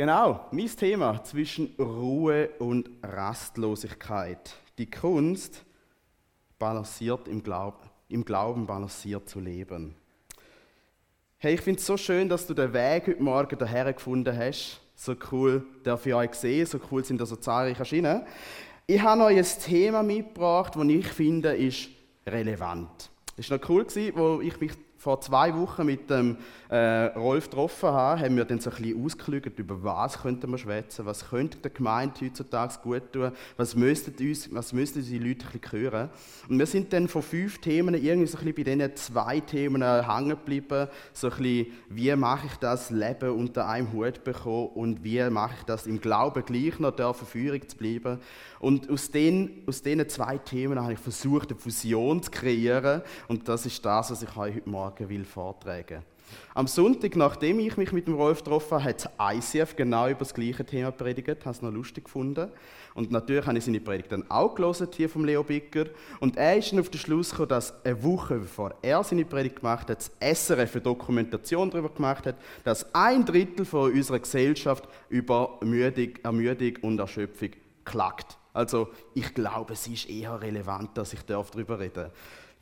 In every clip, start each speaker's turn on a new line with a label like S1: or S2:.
S1: Genau, mein Thema zwischen Ruhe und Rastlosigkeit. Die Kunst balanciert im Glauben, im Glauben balanciert zu leben. Hey, ich finde es so schön, dass du den Weg heute Morgen daher gefunden hast. So cool, darf ich euch sehen, so cool sind da so zahlreiche erschienen. Ich habe euch ein Thema mitgebracht, das ich finde, ist relevant. Es war noch cool, wo ich mich vor zwei Wochen mit dem äh, Rolf getroffen habe, haben wir dann so ein bisschen ausgelügt, über was könnten wir schwätzen, was könnte der Gemeinde heutzutage gut tun, was müssten uns, was müssten unsere Leute ein bisschen hören. Und wir sind dann von fünf Themen irgendwie so ein bisschen bei diesen zwei Themen hängen geblieben, so ein bisschen, wie mache ich das Leben unter einem Hut bekommen und wie mache ich das im Glauben gleich noch der Verführung zu bleiben. Und aus den, aus diesen zwei Themen habe ich versucht, eine Fusion zu kreieren und das ist das, was ich heute Morgen Morgen will vortragen Am Sonntag, nachdem ich mich mit dem Rolf getroffen habe, hat ICF genau über das gleiche Thema predigt. Habe es noch lustig gefunden. Und natürlich habe ich seine Predigt dann auch gelesen, hier vom Leo Bicker. Und er ist dann auf den Schluss gekommen, dass eine Woche bevor er seine Predigt gemacht hat, das SRF eine Dokumentation darüber gemacht hat, dass ein Drittel von unserer Gesellschaft über Ermüdung, Ermüdung und Erschöpfung klagt. Also ich glaube, es ist eher relevant, dass ich darüber reden darf.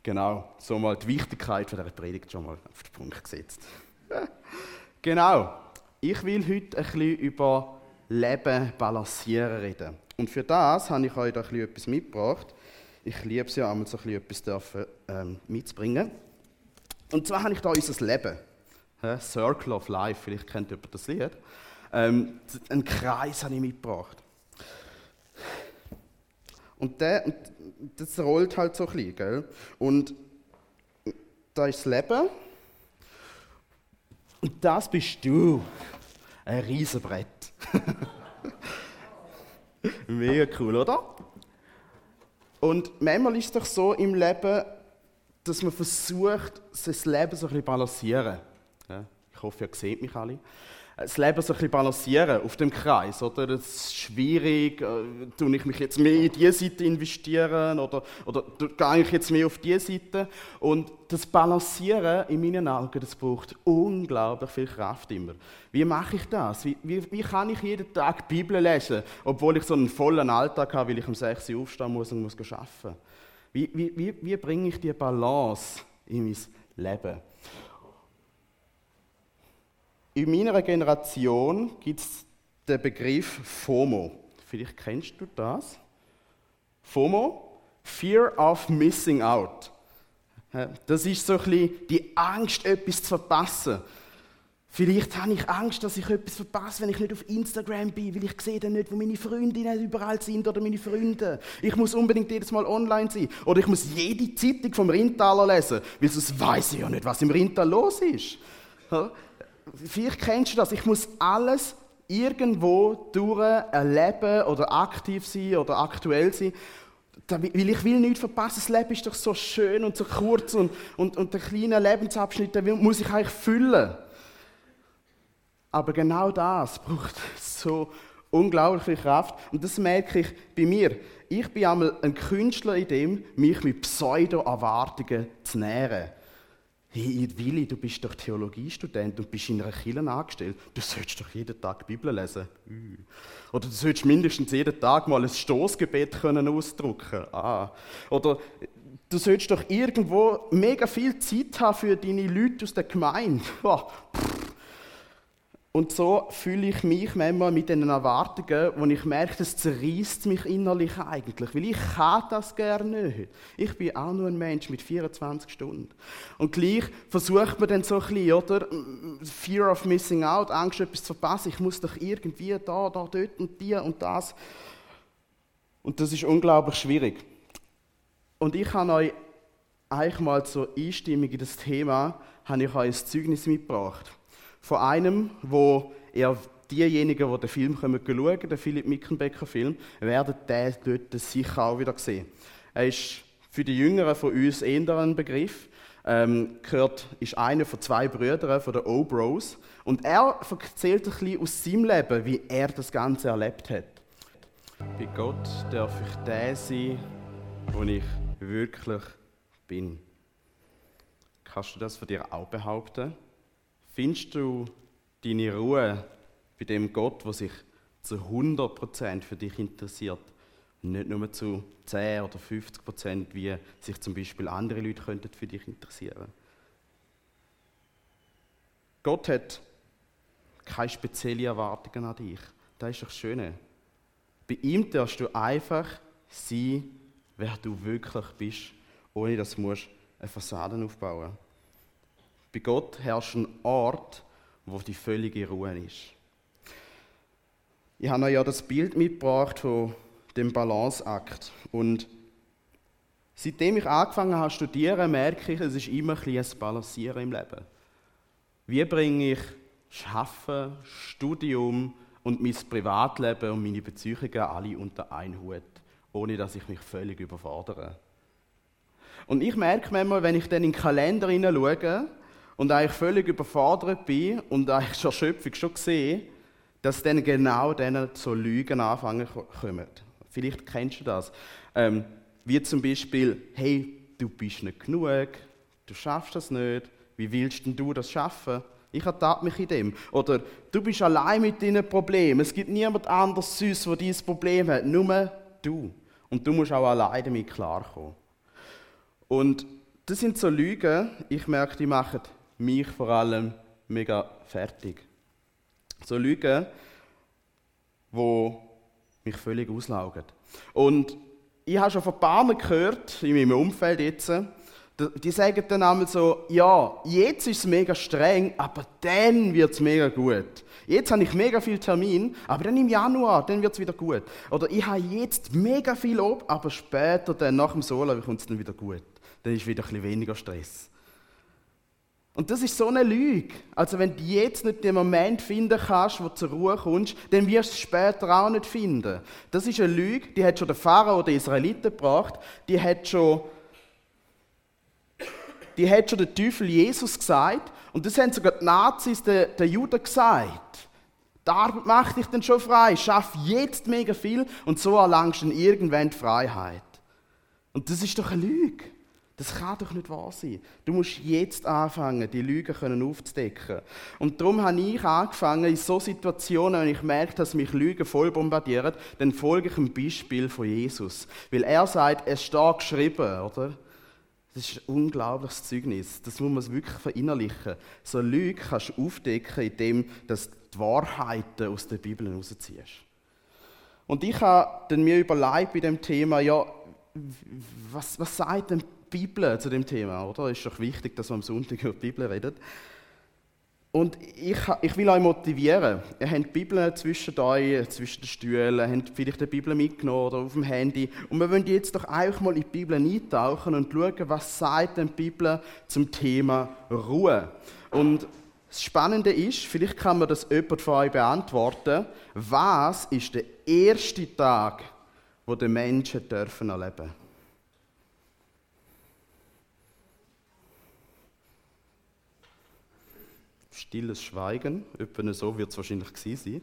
S1: Genau, so mal die Wichtigkeit dieser Predigt schon mal auf den Punkt gesetzt. genau, ich will heute ein bisschen über Leben balancieren reden. Und für das habe ich euch da ein bisschen etwas mitgebracht. Ich liebe es ja einmal so ein bisschen etwas dürfen, ähm, mitzubringen. Und zwar habe ich da unser Leben. Circle of Life, vielleicht kennt ihr das Lied. Ähm, einen Kreis habe ich mitgebracht. Und, der, das rollt halt so ein bisschen, gell? Und da ist das Leben. Und das bist du. Ein Riesenbrett. Mega cool, oder? Und manchmal ist es doch so im Leben, dass man versucht, das Leben so ein bisschen zu balancieren. Ich hoffe, ihr seht mich alle das Leben so ein bisschen balancieren auf dem Kreis. Oder? Das ist schwierig. Äh, tue ich mich jetzt mehr in diese Seite investieren oder, oder gehe ich jetzt mehr auf diese Seite? Und das Balancieren in meinen Augen, das braucht unglaublich viel Kraft immer. Wie mache ich das? Wie, wie, wie kann ich jeden Tag die Bibel lesen, obwohl ich so einen vollen Alltag habe, weil ich um 6 Uhr aufstehen muss und muss arbeiten? Wie, wie, wie, wie bringe ich die Balance in mein Leben? In meiner Generation gibt es den Begriff FOMO. Vielleicht kennst du das. FOMO, Fear of Missing Out. Das ist so ein bisschen die Angst, etwas zu verpassen. Vielleicht habe ich Angst, dass ich etwas verpasse, wenn ich nicht auf Instagram bin, weil ich sehe dann nicht, wo meine Freundinnen überall sind oder meine Freunde. Ich muss unbedingt jedes Mal online sein. Oder ich muss jede Zeitung vom Rindtaler lesen, weil sonst weiß ich ja nicht, was im Rindtal los ist. Vielleicht kennst du das. Ich muss alles irgendwo durch erleben oder aktiv sein oder aktuell sein. Weil ich will nichts verpassen. Das Leben ist doch so schön und so kurz und, und, und der kleine Lebensabschnitt, den muss ich eigentlich füllen. Aber genau das braucht so unglaublich viel Kraft. Und das merke ich bei mir. Ich bin einmal ein Künstler in dem, mich mit Pseudo-Erwartungen zu nähren. Hey, Willi, du bist doch Theologiestudent und bist in einer Kirche angestellt. Du solltest doch jeden Tag die Bibel lesen. Oder du solltest mindestens jeden Tag mal ein Stoßgebet ausdrucken. Ah. Oder du solltest doch irgendwo mega viel Zeit haben für deine Leute aus der Gemeinde. Oh, und so fühle ich mich manchmal mit den Erwartungen, wo ich merke, das zerreißt mich innerlich eigentlich, weil ich kann das gerne nicht. Ich bin auch nur ein Mensch mit 24 Stunden. Und gleich versucht man dann so ein bisschen, oder? Fear of missing out, Angst, etwas zu verpassen. Ich muss doch irgendwie da, da, dort und die und das. Und das ist unglaublich schwierig. Und ich habe euch eigentlich mal zur Einstimmung in das Thema, habe ich euch ein Zeugnis mitgebracht von einem, wo er diejenigen, die den Film schauen können, den Philipp Mickenbecker Film, werden den dort sicher auch wieder sehen. Er ist für die Jüngeren von uns eher ein Begriff. Ähm, gehört, ist einer von zwei Brüdern von den O-Bros. Und er erzählt ein bisschen aus seinem Leben, wie er das Ganze erlebt hat. Bei Gott darf ich der sein, wo ich wirklich bin. Kannst du das von dir auch behaupten? Findest du deine Ruhe bei dem Gott, der sich zu 100% für dich interessiert. Und nicht nur zu 10 oder 50%, wie sich zum Beispiel andere Leute könnten für dich interessieren. Gott hat keine speziellen Erwartungen an dich. Das ist doch das Schöne. Bei ihm darfst du einfach sein, wer du wirklich bist, ohne dass du eine Fassade aufbauen musst. Bei Gott herrscht ein Ort, wo die völlige Ruhe ist. Ich habe euch ja das Bild mitgebracht von dem Balanceakt. Und seitdem ich angefangen habe zu studieren, merke ich, es ist immer ein, ein Balancieren im Leben. Wie bringe ich Schaffen, Studium und mein Privatleben und meine Beziehungen alle unter einen Hut, ohne dass ich mich völlig überfordere? Und ich merke manchmal, wenn ich dann in den Kalender hineinschaue und eigentlich völlig überfordert bin und eigentlich schon Schöpfung schon sehe, dass dann genau dann so Lügen anfangen kommen. Vielleicht kennst du das. Ähm, wie zum Beispiel, hey, du bist nicht genug, du schaffst das nicht, wie willst denn du das schaffen? Ich ertappe mich in dem. Oder du bist allein mit deinen Problemen. Es gibt niemand anderes süß, der dieses Problem hat, nur du. Und du musst auch allein damit klarkommen. Und das sind so Lügen, ich merke, die machen mich vor allem mega fertig. So Lügen, die mich völlig auslaugen. Und ich habe schon von ein paar Mal gehört, in meinem Umfeld jetzt, die sagen dann einmal so, ja, jetzt ist es mega streng, aber dann wird es mega gut. Jetzt habe ich mega viel Termin, aber dann im Januar, dann wird es wieder gut. Oder ich habe jetzt mega viel ob, aber später, dann nach dem Solo, kommt es dann wieder gut. Dann ist wieder ein bisschen weniger Stress. Und das ist so eine Lüge. Also wenn du jetzt nicht den Moment finden kannst, wo du zur Ruhe kommst, dann wirst du es später auch nicht finden. Das ist eine Lüge, die hat schon der Pharao oder Israeliten gebracht, die hat schon, die hat schon der Teufel Jesus gesagt und das haben sogar die Nazis den, den Juden gesagt. Die Arbeit macht dich dann schon frei, schaff jetzt mega viel und so erlangst du dann irgendwann die Freiheit. Und das ist doch eine Lüge. Das kann doch nicht wahr sein. Du musst jetzt anfangen, die Lügen können aufzudecken. Und darum habe ich angefangen, in so Situationen, wenn ich merke, dass mich Lügen voll bombardieren, dann folge ich dem Beispiel von Jesus. Weil er sagt, es steht geschrieben, oder? Das ist ein unglaubliches Zeugnis. Das muss man wirklich verinnerlichen. So Lügen kannst du aufdecken, indem du die Wahrheiten aus der Bibel herausziehst. Und ich habe dann mir überlegt bei dem Thema, ja, was, was sagt denn Bibel zu dem Thema, oder? Ist doch wichtig, dass man am Sonntag über die Bibel redet. Und ich, ich will euch motivieren. Ihr habt die Bibel zwischen euch, zwischen den Stühlen, habt vielleicht die Bibel mitgenommen oder auf dem Handy. Und wir wollen jetzt doch einfach mal in die Bibel eintauchen und schauen, was sagt denn die Bibel zum Thema Ruhe. Und das Spannende ist, vielleicht kann man das jemand von euch beantworten, was ist der erste Tag, wo Menschen dürfen erleben stilles Schweigen. Etwa so wird es wahrscheinlich gewesen sein.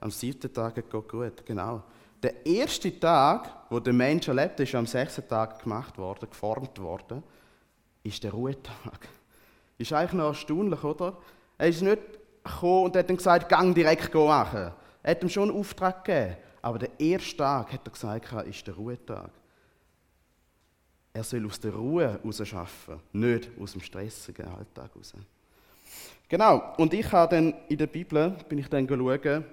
S1: Am siebten Tag geht Gott gut, genau. Der erste Tag, wo der Mensch erlebt, ist am sechsten Tag gemacht worden, geformt worden, ist der Ruhetag. Ist eigentlich noch erstaunlich, oder? Er ist nicht gekommen und hat dann gesagt, gang direkt machen. Er hat ihm schon einen Auftrag gegeben. Aber der erste Tag, hat er gesagt, ist der Ruhetag. Er soll aus der Ruhe heraus arbeiten, nicht aus dem stressigen Alltag heraus. Genau, und ich habe dann in der Bibel, bin ich dann schauen,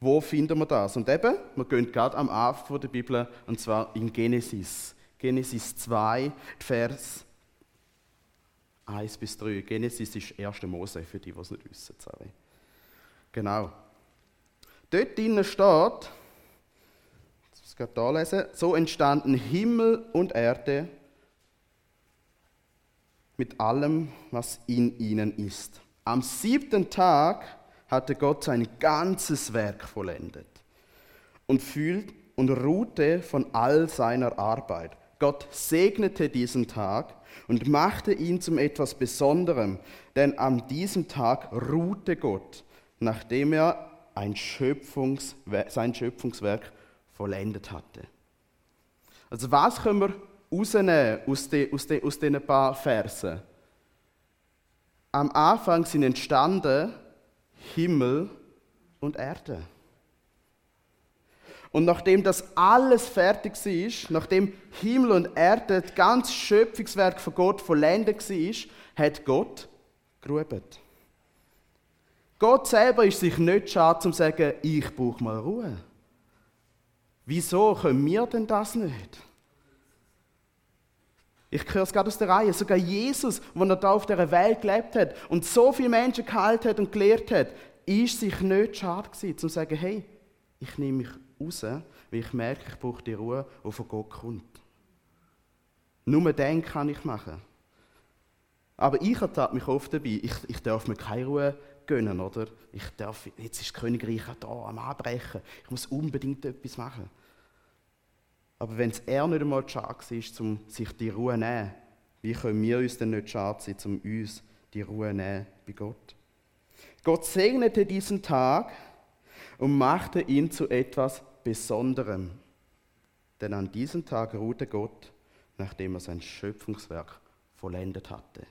S1: wo finden wir das? Und eben, wir gehen gerade am Anfang der Bibel, und zwar in Genesis. Genesis 2, Vers 1 bis 3. Genesis ist 1. Mose, für die, die es nicht wissen. Sorry. Genau. Dort drinnen steht, gerade da lesen. So entstanden Himmel und Erde mit allem, was in ihnen ist. Am siebten Tag hatte Gott sein ganzes Werk vollendet und fühlt und ruhte von all seiner Arbeit. Gott segnete diesen Tag und machte ihn zum etwas Besonderem, denn an diesem Tag ruhte Gott, nachdem er ein Schöpfungswerk, sein Schöpfungswerk vollendet hatte. Also was können wir rausnehmen aus, den, aus, den, aus diesen paar Versen? am Anfang sind entstanden Himmel und Erde. Und nachdem das alles fertig ist, nachdem Himmel und Erde, das ganze Schöpfungswerk von Gott vollendet war, hat Gott geruht. Gott selber ist sich nicht schade, zu sagen, ich brauche mal Ruhe. Wieso können wir denn das nicht? Ich höre es gerade aus der Reihe. Sogar Jesus, wenn er da auf der Welt gelebt hat und so viele Menschen gehalten hat und gelehrt hat, ist sich nicht schade gewesen, zu sagen, hey, ich nehme mich raus, weil ich merke, ich brauche die Ruhe, die von Gott kommt. Nur den kann ich machen. Aber ich ertappe mich oft dabei, ich, ich darf mir keine Ruhe gönnen, oder? Ich darf, jetzt ist das Königreich da am Abbrechen, ich muss unbedingt etwas machen. Aber wenn es er nicht einmal schade ist, um sich die Ruhe zu nehmen, wie können wir uns denn nicht schade sein, um uns die Ruhe zu nehmen bei Gott? Gott segnete diesen Tag und machte ihn zu etwas Besonderem. Denn an diesem Tag ruhte Gott, nachdem er sein Schöpfungswerk vollendet hatte.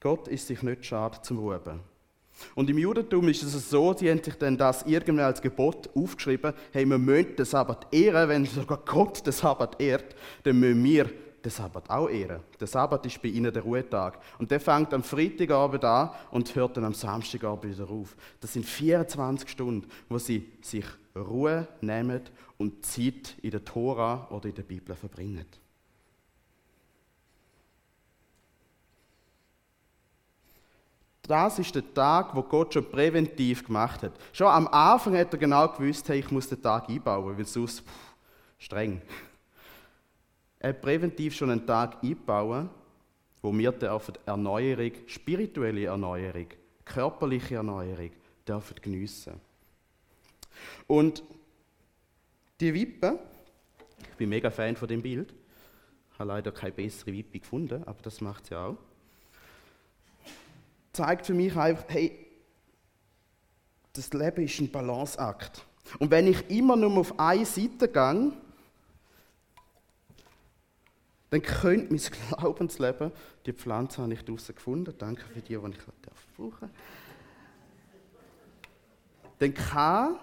S1: Gott ist sich nicht schade zum Ruben. Und im Judentum ist es so, sie haben sich dann das irgendwann als Gebot aufgeschrieben, hey, wir müssen den Sabbat ehren, wenn sogar Gott den Sabbat ehrt, dann müssen wir den Sabbat auch ehren. Der Sabbat ist bei ihnen der Ruhetag. Und der fängt am Freitagabend an und hört dann am Samstagabend wieder auf. Das sind 24 Stunden, wo sie sich Ruhe nehmen und Zeit in der Tora oder in der Bibel verbringen. Das ist der Tag, wo Gott schon präventiv gemacht hat. Schon am Anfang hat er genau gewusst, hey, ich muss den Tag einbauen, weil sonst pff, streng. Er hat präventiv schon einen Tag einbauen, wo wir dürfen Erneuerung, spirituelle Erneuerung, körperliche Erneuerung dürfen geniessen. Und die Wippe, ich bin mega Fan von dem Bild, habe leider keine bessere Wippe gefunden, aber das macht sie auch zeigt für mich einfach, hey, das Leben ist ein Balanceakt. Und wenn ich immer nur auf eine Seite gehe, dann könnte mein Glaubensleben, die Pflanze habe ich draußen gefunden, danke für die, die ich brauchen. Dann kann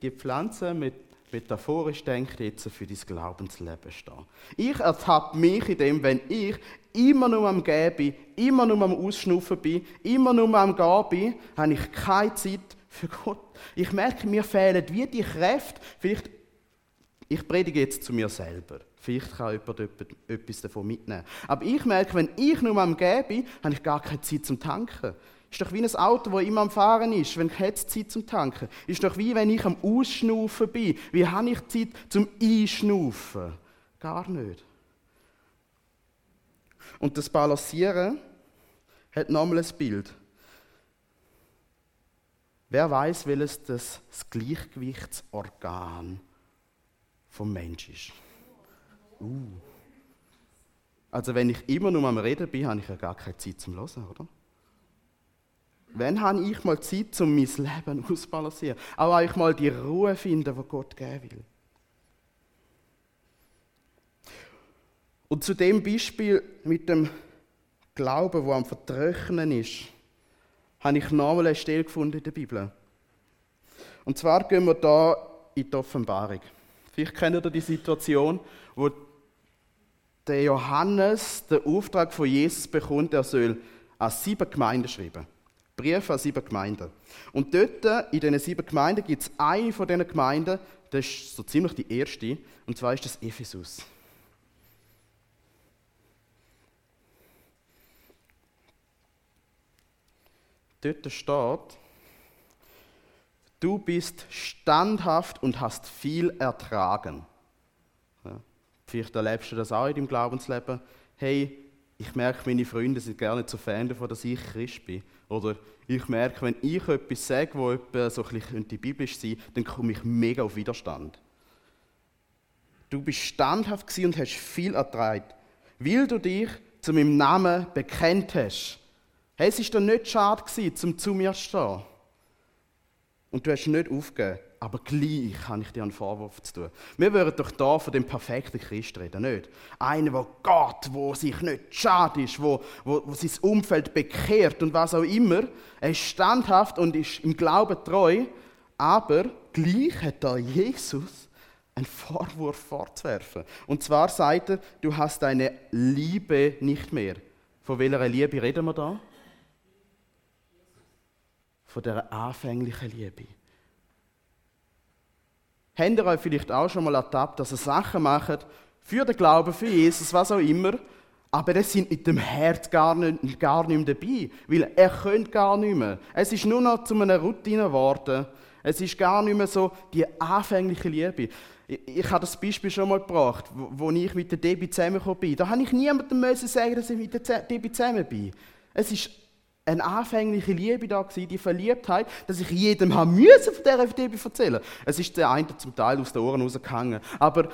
S1: die Pflanze mit metaphorisch denkt jetzt für dein Glaubensleben stehen. Ich ertappe mich in dem, wenn ich immer nur am Gehen bin, immer nur am Ausschnuffen bin, immer nur am Gehen bin, habe ich keine Zeit für Gott. Ich merke, mir fehlen wie die Kräfte. Vielleicht, ich predige jetzt zu mir selber. Vielleicht kann jemand etwas davon mitnehmen. Aber ich merke, wenn ich nur am Gehen bin, habe ich gar keine Zeit zum Tanken. Ist doch wie ein Auto, das immer am Fahren ist, wenn ich Zeit zum Tanken. Ist doch wie wenn ich am Ausschnaufen bin. Wie habe ich Zeit zum Einschnaufen? Gar nicht. Und das Balancieren hat nochmal ein Bild. Wer weiß, welches das, das Gleichgewichtsorgan vom Mensch ist? Uh. Also wenn ich immer nur am Reden bin, habe ich ja gar keine Zeit zum Hören, oder? Wann habe ich mal Zeit, um mein Leben auszubalancieren? Auch eigentlich mal die Ruhe finden, die Gott geben will. Und zu dem Beispiel mit dem Glauben, wo am Vertrocknen ist, habe ich nochmal eine Stelle gefunden in der Bibel. Und zwar gehen wir da in die Offenbarung. Vielleicht kennt ihr die Situation, wo der Johannes den Auftrag von Jesus bekommt, er soll an sieben Gemeinden schreiben. Brief an sieben Gemeinden. Und dort, in diesen sieben Gemeinden, gibt es eine von diesen Gemeinden, das ist so ziemlich die erste, und zwar ist das Ephesus. Dort steht, du bist standhaft und hast viel ertragen. Ja, vielleicht erlebst du das auch in deinem Glaubensleben. Hey, ich merke, meine Freunde sind gerne zu Fan davon, dass ich Christ bin. Oder ich merke, wenn ich etwas sage, wo etwas so ein bisschen biblisch sein dann komme ich mega auf Widerstand. Du bist standhaft und hast viel ertragen, weil du dich zu meinem Namen bekennt hast. Es war doch nicht schade, um zu mir zu stehen. Und du hast nicht aufgegeben. Aber gleich habe ich dir einen Vorwurf zu tun. Wir würden doch da von dem perfekten Christ reden, nicht? Einer, der Gott, wo sich nicht schade ist, wo, wo, wo sein Umfeld bekehrt und was auch immer. Er ist standhaft und ist im Glauben treu. Aber gleich hat da Jesus einen Vorwurf vorzuwerfen. Und zwar sagt er, du hast deine Liebe nicht mehr. Von welcher Liebe reden wir da? Von der anfänglichen Liebe. Habt ihr euch vielleicht auch schon mal ertappt, dass ihr Sachen macht für den Glauben, für Jesus, was auch immer, aber das sind mit dem Herz gar nicht, gar nicht mehr dabei, weil er könnte gar nicht mehr. Es ist nur noch zu einer Routine geworden. Es ist gar nicht mehr so die anfängliche Liebe. Ich, ich habe das Beispiel schon mal gebracht, wo, wo ich mit der Debbie zusammengekommen bin. Da habe ich niemandem müssen sagen, dass ich mit der Debbie zusammen bin. Es ist eine anfängliche Liebe da gewesen, die Verliebtheit, dass ich jedem haben müssen von dieser Debbie erzählen. Es ist der eine zum Teil aus den Ohren rausgehangen, aber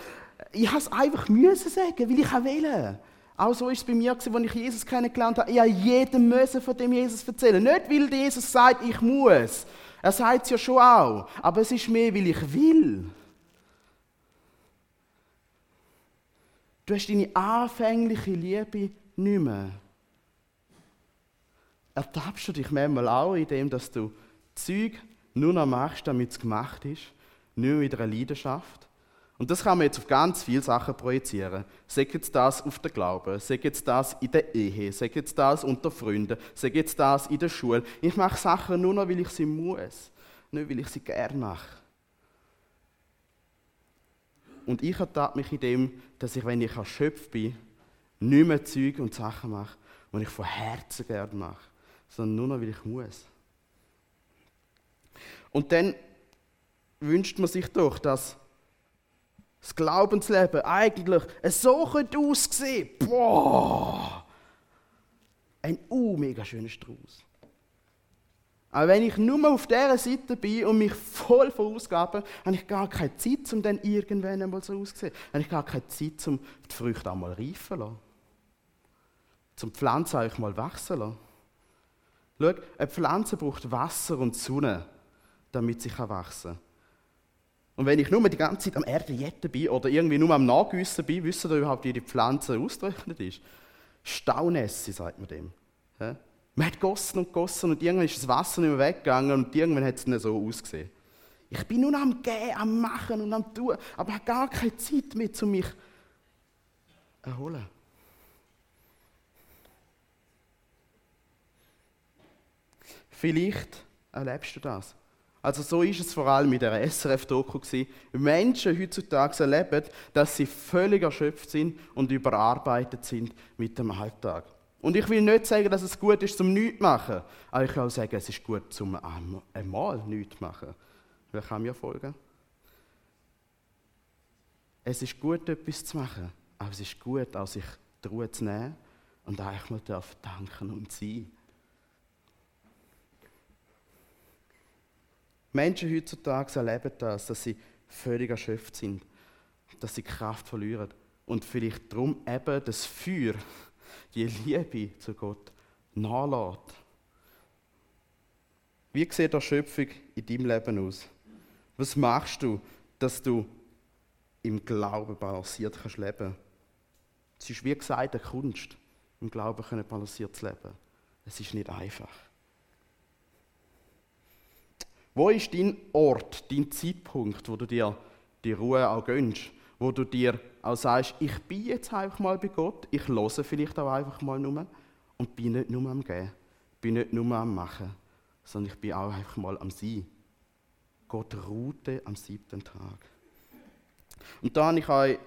S1: ich habe es einfach müssen sagen, weil ich will. Auch so ist es bei mir, als ich Jesus kennengelernt habe. Ich habe jedem von dem Jesus erzählen. Nicht, weil Jesus sagt, ich muss. Er sagt es ja schon auch. Aber es ist mehr, weil ich will. Du hast deine anfängliche Liebe nicht mehr. Ertappst du dich manchmal auch in dem, dass du Zeug nur noch machst, damit es gemacht ist, mehr mit einer Leidenschaft? Und das kann man jetzt auf ganz viele Sachen projizieren. Sag jetzt das auf den Glauben, sag jetzt das in der Ehe, sag jetzt das unter Freunden, sag jetzt das in der Schule. Ich mache Sachen nur noch, weil ich sie muss, nicht weil ich sie gern mache. Und ich ertappe mich in dem, dass ich, wenn ich erschöpft bin, nicht mehr Zeug und Sachen mache, die ich von Herzen gerne mache, sondern nur noch, weil ich muss. Und dann wünscht man sich doch, dass das Glaubensleben eigentlich so aussehen Boah! Ein uh, mega schöner Strauß. Aber wenn ich nur auf dieser Seite bin und mich voll verausgabe, habe ich gar keine Zeit, um dann irgendwann einmal so auszusehen. Habe ich gar keine Zeit, um die Früchte einmal reifen zu lassen. Zum Pflanzen eigentlich mal wachsen lassen. Schau, eine Pflanze braucht Wasser und Sonne, damit sie wachsen kann. Und wenn ich nur die ganze Zeit am Erdenjetten bin oder irgendwie nur am Nachgüssen bin, wissen ihr überhaupt, wie die Pflanze ausgerechnet ist? Staunässe, sagt man dem. Man hat gegossen und gegossen und irgendwann ist das Wasser nicht mehr weggegangen und irgendwann hat es nicht so ausgesehen. Ich bin nur am Gehen, am Machen und am Tun, aber habe gar keine Zeit mehr, um mich zu erholen. Vielleicht erlebst du das. Also so ist es vor allem mit der SRF-Doku Menschen heutzutage erleben, dass sie völlig erschöpft sind und überarbeitet sind mit dem Alltag. Und ich will nicht sagen, dass es gut ist, zum nichts zu machen. Aber ich will auch sagen, es ist gut, zum einmal nichts zu machen. Wer kann mir folgen? Es ist gut, etwas zu machen. Aber es ist gut, auch sich die Ruhe zu nehmen und eigentlich mal danken und sein. Menschen heutzutage erleben das, dass sie völlig erschöpft sind, dass sie Kraft verlieren und vielleicht darum eben das Feuer die Liebe zu Gott nachlässt. Wie sieht der Schöpfung in deinem Leben aus? Was machst du, dass du im Glauben balanciert kannst leben? Es ist wie gesagt eine Kunst, im Glauben balanciert zu leben. Es ist nicht einfach. Wo ist dein Ort, dein Zeitpunkt, wo du dir die Ruhe auch gönnst? Wo du dir auch sagst, ich bin jetzt einfach mal bei Gott, ich höre vielleicht auch einfach mal nur und bin nicht nur am Gehen, bin nicht nur am Machen, sondern ich bin auch einfach mal am Sein. Gott ruhte am siebten Tag. Und da habe ich euch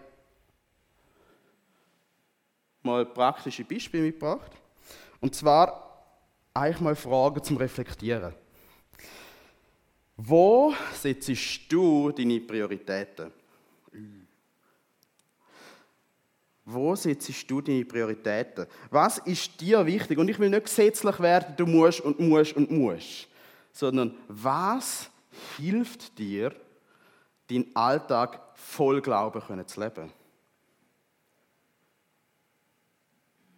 S1: mal praktische Beispiele mitgebracht. Und zwar eigentlich mal Fragen zum Reflektieren. Wo setzt du deine Prioritäten? Wo setzt du deine Prioritäten? Was ist dir wichtig? Und ich will nicht gesetzlich werden, du musst und musst und musst, sondern was hilft dir, deinen Alltag voll Glauben zu leben?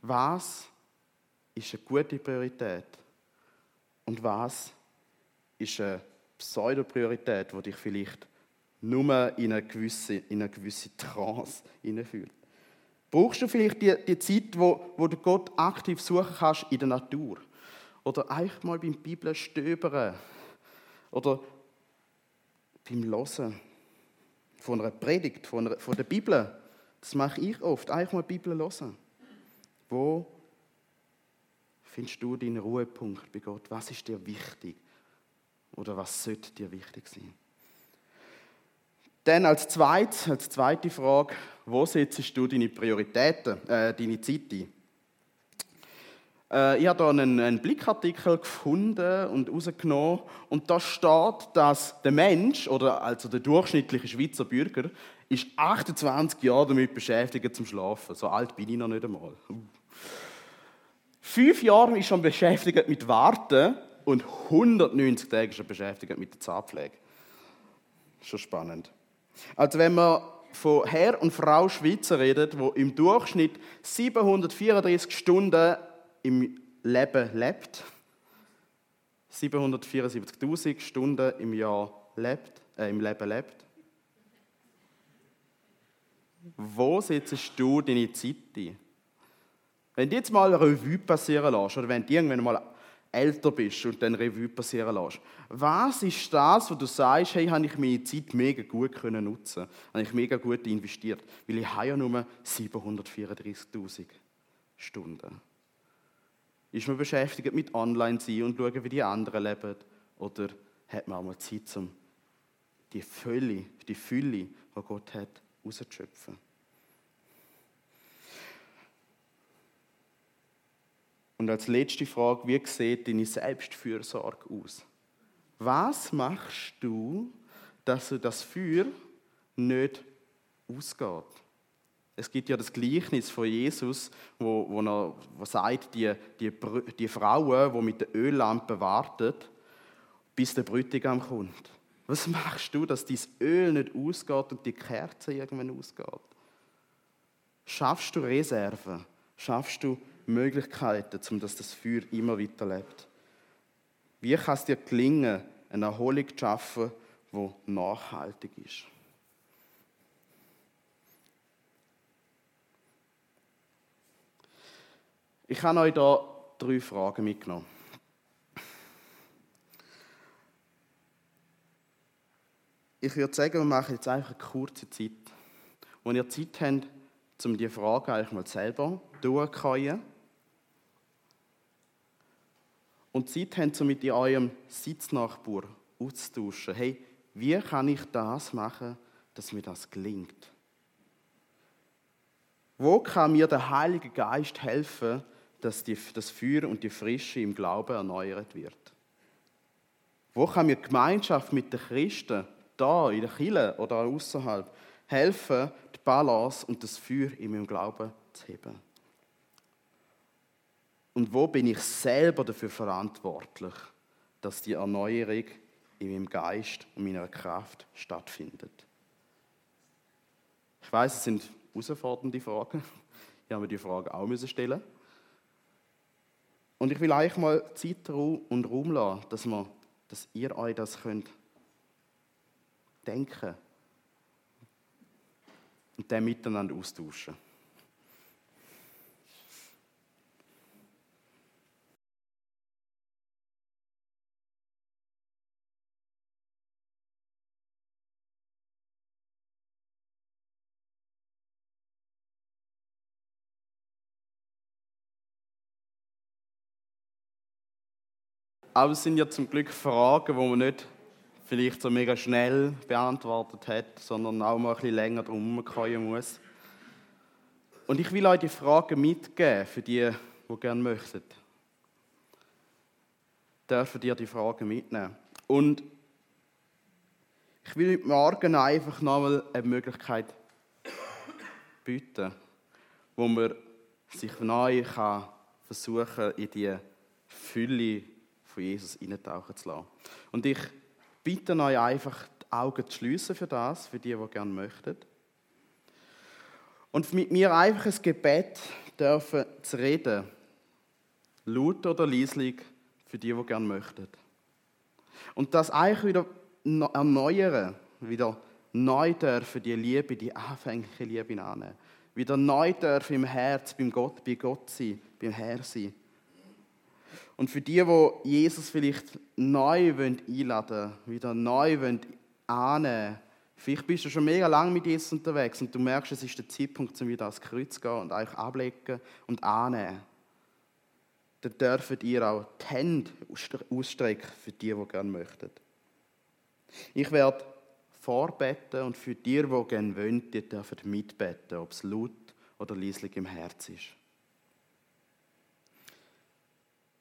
S1: Was ist eine gute Priorität? Und was ist eine Pseudopriorität, die dich vielleicht nur in eine gewisse, in eine gewisse Trance hineinfühlt. Brauchst du vielleicht die, die Zeit, wo, wo du Gott aktiv suchen kannst in der Natur? Oder einfach mal beim Bibel stöbern? Oder beim Hören von einer Predigt, von, einer, von der Bibel? Das mache ich oft. Einfach mal die Bibel hören. Wo findest du deinen Ruhepunkt bei Gott? Was ist dir wichtig? Oder was sollte dir wichtig sein? Dann als, zweit, als zweite Frage, wo setzt du deine Prioritäten, äh, deine Zeit ein? Äh, ich habe hier einen, einen Blickartikel gefunden und herausgenommen und da steht, dass der Mensch, oder also der durchschnittliche Schweizer Bürger, ist 28 Jahre damit beschäftigt zum Schlafen. So alt bin ich noch nicht einmal. Fünf Jahre ist schon beschäftigt mit Warten und 190 Tage ist er beschäftigt mit der Zahnpflege. Schon spannend. Also wenn man von Herr und Frau Schweizer redet, wo im Durchschnitt 734 Stunden im Leben lebt, 774.000 Stunden im Jahr lebt, äh, im Leben lebt. Wo setzt du deine Zeit ein? Wenn du jetzt mal eine Revue passieren lässt, oder wenn du irgendwann mal älter bist und dann Revue passieren lässt, was ist das, wo du sagst, hey, habe ich meine Zeit mega gut können nutzen, habe ich mega gut investiert, weil ich habe ja nur 734.000 Stunden. Ist man beschäftigt mit Online sein und schauen, wie die anderen leben, oder hat man auch mal Zeit, um die Fülle, die Fülle, die Gott hat, rauszuschöpfen? Und als letzte Frage, wie sieht deine Selbstfürsorge aus? Was machst du, dass du das Feuer nicht ausgeht? Es gibt ja das Gleichnis von Jesus, wo, wo er wo sagt, die, die, die Frauen, die mit der Öllampe warten, bis der Brütigam kommt. Was machst du, dass dein Öl nicht ausgeht und die Kerze irgendwann ausgeht? Schaffst du Reserven? Schaffst du Möglichkeiten, um dass das Feuer immer weiter lebt. Wie kann es dir gelingen, eine Erholung zu schaffen, die nachhaltig ist? Ich habe euch hier drei Fragen mitgenommen. Ich würde sagen, wir machen jetzt einfach eine kurze Zeit, wo ihr Zeit habt, um diese Fragen eigentlich mal selber durchzukommen und Zeit haben, um mit eurem Sitznachbar auszutauschen. Hey, wie kann ich das machen, dass mir das gelingt? Wo kann mir der Heilige Geist helfen, dass die, das Feuer und die Frische im Glauben erneuert wird? Wo kann mir Gemeinschaft mit den Christen, da in der Kirche oder außerhalb, helfen, die Balance und das Feuer in meinem Glauben zu heben? Und wo bin ich selber dafür verantwortlich, dass die Erneuerung in meinem Geist und meiner Kraft stattfindet? Ich weiß, es sind herausfordernde Fragen. Ich habe mir die Frage auch stellen Und ich will euch mal Zeit und Raum lassen, dass, wir, dass ihr euch das könnt denken und dann miteinander austauschen. Aber es sind ja zum Glück Fragen, die man nicht vielleicht so mega schnell beantwortet hat, sondern auch mal ein bisschen länger drum kommen muss. Und ich will euch die Fragen mitgeben für die, die gerne möchten. Dürfen dir die Fragen mitnehmen. Und ich will heute Morgen einfach nochmal eine Möglichkeit bieten, wo man sich neu kann versuchen in die Fülle von Jesus eintauchen zu lassen. Und ich bitte euch einfach, die Augen zu schließen für das, für die, die gerne möchten. Und mit mir einfach ein Gebet dürfen zu reden. Laut oder leislich, für die, die gerne möchten. Und das eigentlich wieder erneuern, wieder neu dürfen die Liebe, die anfängliche Liebe annehmen. Wieder neu dürfen im Herz beim Gott, bei Gott sein, beim Herr sein. Und für die, die Jesus vielleicht neu einladen wollen, wieder neu annehmen vielleicht bist du schon mega lang mit Jesus unterwegs und du merkst, es ist der Zeitpunkt, um wieder ans Kreuz zu gehen und euch ablegen und annehmen. Dann dürft ihr auch die Hände ausstrecken für die, die gerne möchten. Ich werde vorbeten und für die, die gerne wollen, die dürfen mitbeten, ob es laut oder leislich im Herz ist.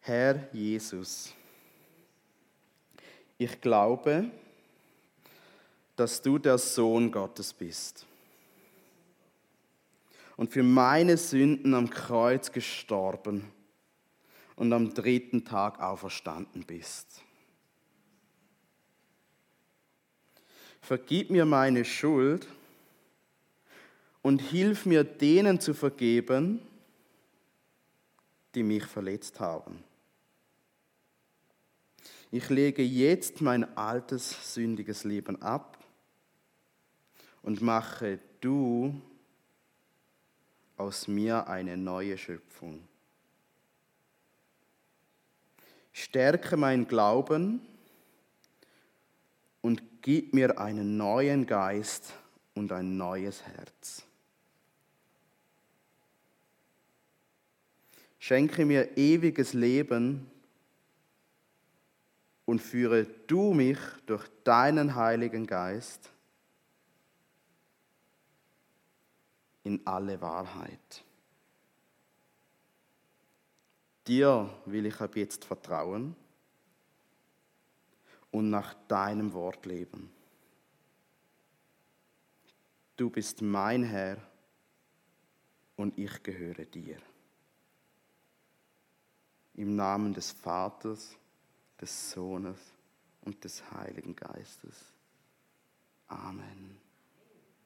S1: Herr Jesus, ich glaube, dass du der Sohn Gottes bist und für meine Sünden am Kreuz gestorben und am dritten Tag auferstanden bist. Vergib mir meine Schuld und hilf mir denen zu vergeben, die mich verletzt haben. Ich lege jetzt mein altes sündiges Leben ab und mache du aus mir eine neue Schöpfung. Stärke mein Glauben und gib mir einen neuen Geist und ein neues Herz. Schenke mir ewiges Leben und führe du mich durch deinen Heiligen Geist in alle Wahrheit. Dir will ich ab jetzt vertrauen und nach deinem Wort leben. Du bist mein Herr und ich gehöre dir. Im Namen des Vaters, des Sohnes und des Heiligen Geistes. Amen.